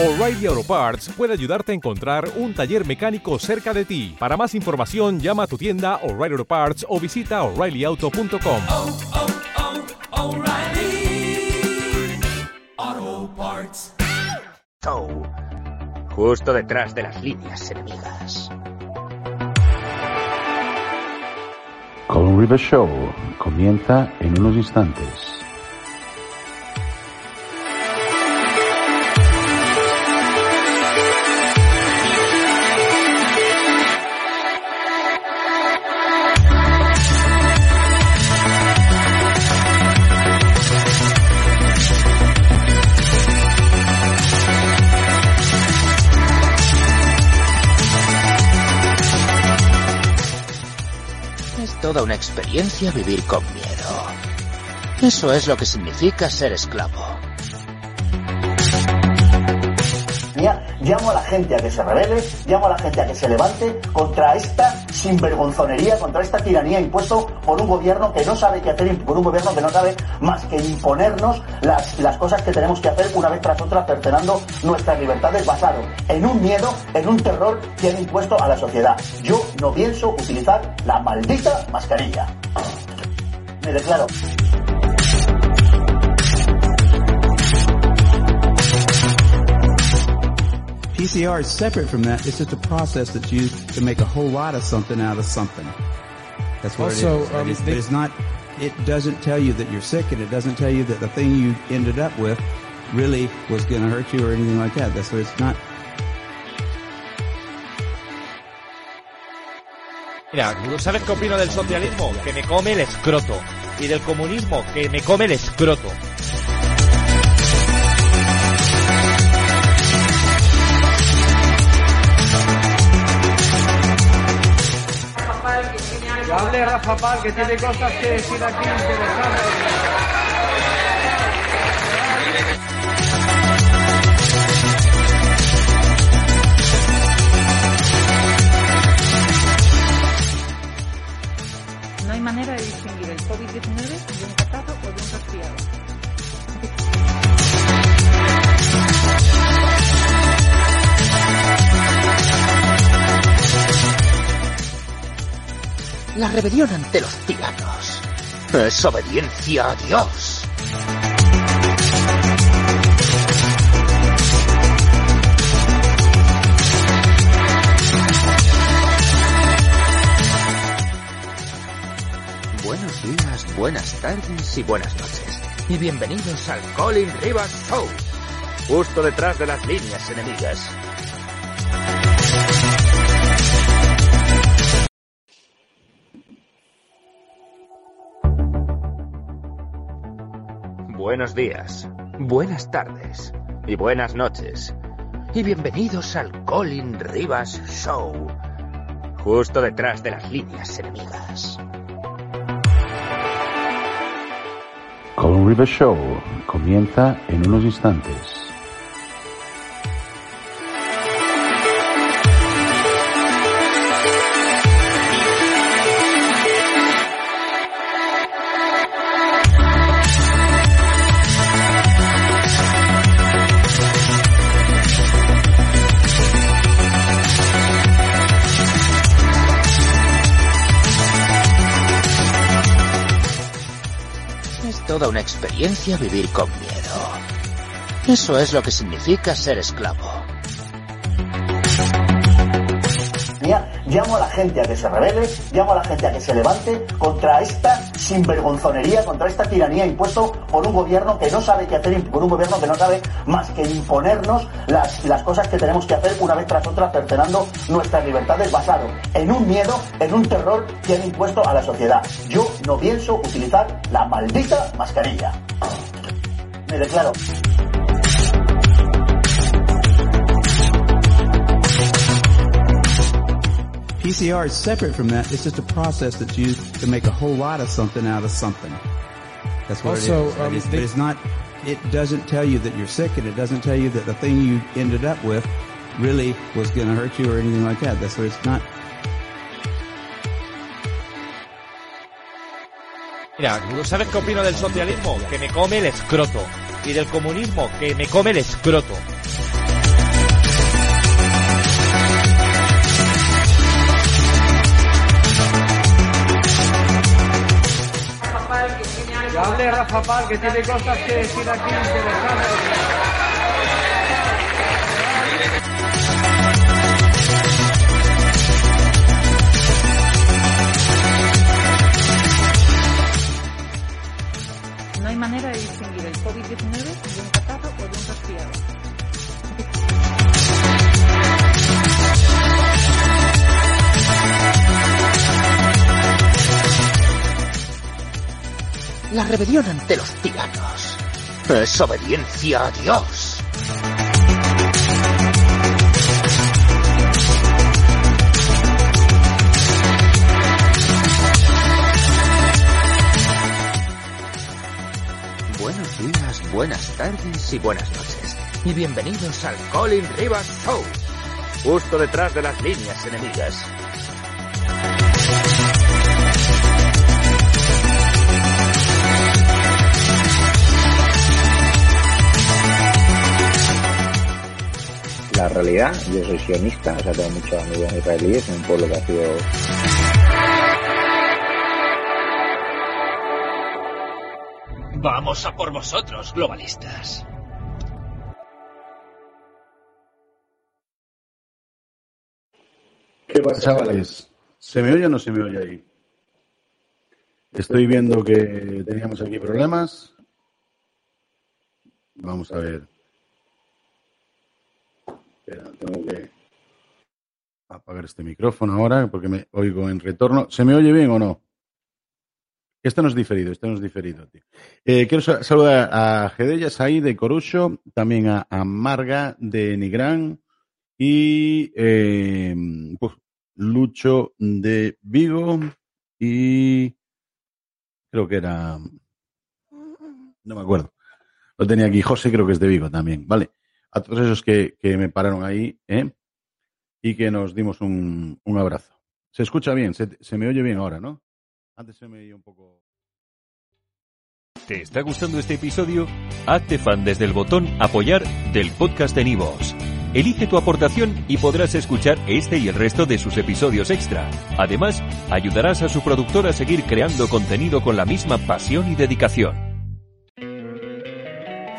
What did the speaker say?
O'Reilly Auto Parts puede ayudarte a encontrar un taller mecánico cerca de ti. Para más información, llama a tu tienda O'Reilly Auto Parts o visita oreillyauto.com. oh, oh, O'Reilly Auto Parts. Show, justo detrás de las líneas enemigas. Colin River Show comienza en unos instantes. Toda una experiencia vivir con miedo. Eso es lo que significa ser esclavo. Llamo a la gente a que se revele, llamo a la gente a que se levante contra esta sinvergonzonería, contra esta tiranía impuesto por un gobierno que no sabe qué hacer, por un gobierno que no sabe más que imponernos las, las cosas que tenemos que hacer una vez tras otra, cercenando nuestras libertades basado en un miedo, en un terror que han impuesto a la sociedad. Yo no pienso utilizar la maldita mascarilla. Me declaro. PCR is separate from that. It's just a process that's used to make a whole lot of something out of something. That's what Also, it is. But um, it's, they- but it's not. It doesn't tell you that you're sick, and it doesn't tell you that the thing you ended up with really was going to hurt you or anything like that. That's what it's not. Mira, ¿sabes qué opino del socialismo? Que me come el escroto. Y del comunismo, que me come el escroto. Rafa Pal, que tiene cosas que decir aquí interesantes. La rebelión ante los tiranos es obediencia a Dios. Buenos días, buenas tardes y buenas noches. Y bienvenidos al Colin Rivas Show, justo detrás de las líneas enemigas. Buenos días, buenas tardes y buenas noches. Y bienvenidos al Colin Rivas Show, justo detrás de las líneas enemigas. Colin River Show comienza en unos instantes. Toda una experiencia vivir con miedo. Eso es lo que significa ser esclavo. Llamo a la gente a que se revele, llamo a la gente a que se levante contra esta sinvergonzonería, contra esta tiranía impuesto por un gobierno que no sabe qué hacer, por un gobierno que no sabe más que imponernos las, las cosas que tenemos que hacer una vez tras otra, cercenando nuestras libertades basado en un miedo, en un terror que han impuesto a la sociedad. Yo no pienso utilizar la maldita mascarilla. Me declaro. PCR is separate from that. It's just a process that's used to make a whole lot of something out of something. That's what Also, it is. Um, it's, they- it's not. It doesn't tell you that you're sick, and it doesn't tell you that the thing you ended up with really was going to hurt you or anything like that. That's what it's not. Mira, ¿sabes qué opino del socialismo? Que me come el escroto. Y del comunismo, que me come el escroto. Hable Rafa Pal, que tiene cosas que decir aquí interesantes. La rebelión ante los tiranos es obediencia a Dios. Buenos días, buenas tardes y buenas noches. Y bienvenidos al Colin Rivas Show. Justo detrás de las líneas enemigas. Realidad, yo soy sionista, o sea, tengo muchos amigos israelíes en un pueblo que ha sido Vamos a por vosotros, globalistas. ¿Qué pasa, chavales? ¿Se me oye o no se me oye ahí? Estoy viendo que teníamos aquí problemas. Vamos a ver. Espera, tengo que apagar este micrófono ahora porque me oigo en retorno. ¿Se me oye bien o no? Esto no es diferido, esto no es diferido. Tío. Eh, quiero sa- saludar a Gedellas ahí de Corucho, también a, a Marga de Nigrán y pues, Lucho de Vigo y creo que era... No me acuerdo. Lo tenía aquí. José creo que es de Vigo también. Vale. A todos esos que, que me pararon ahí ¿eh? y que nos dimos un, un abrazo. ¿Se escucha bien? ¿Se, se me oye bien ahora, no? Antes se me oía un poco... ¿Te está gustando este episodio? Hazte fan desde el botón Apoyar del podcast de Nivos. Elige tu aportación y podrás escuchar este y el resto de sus episodios extra. Además, ayudarás a su productor a seguir creando contenido con la misma pasión y dedicación.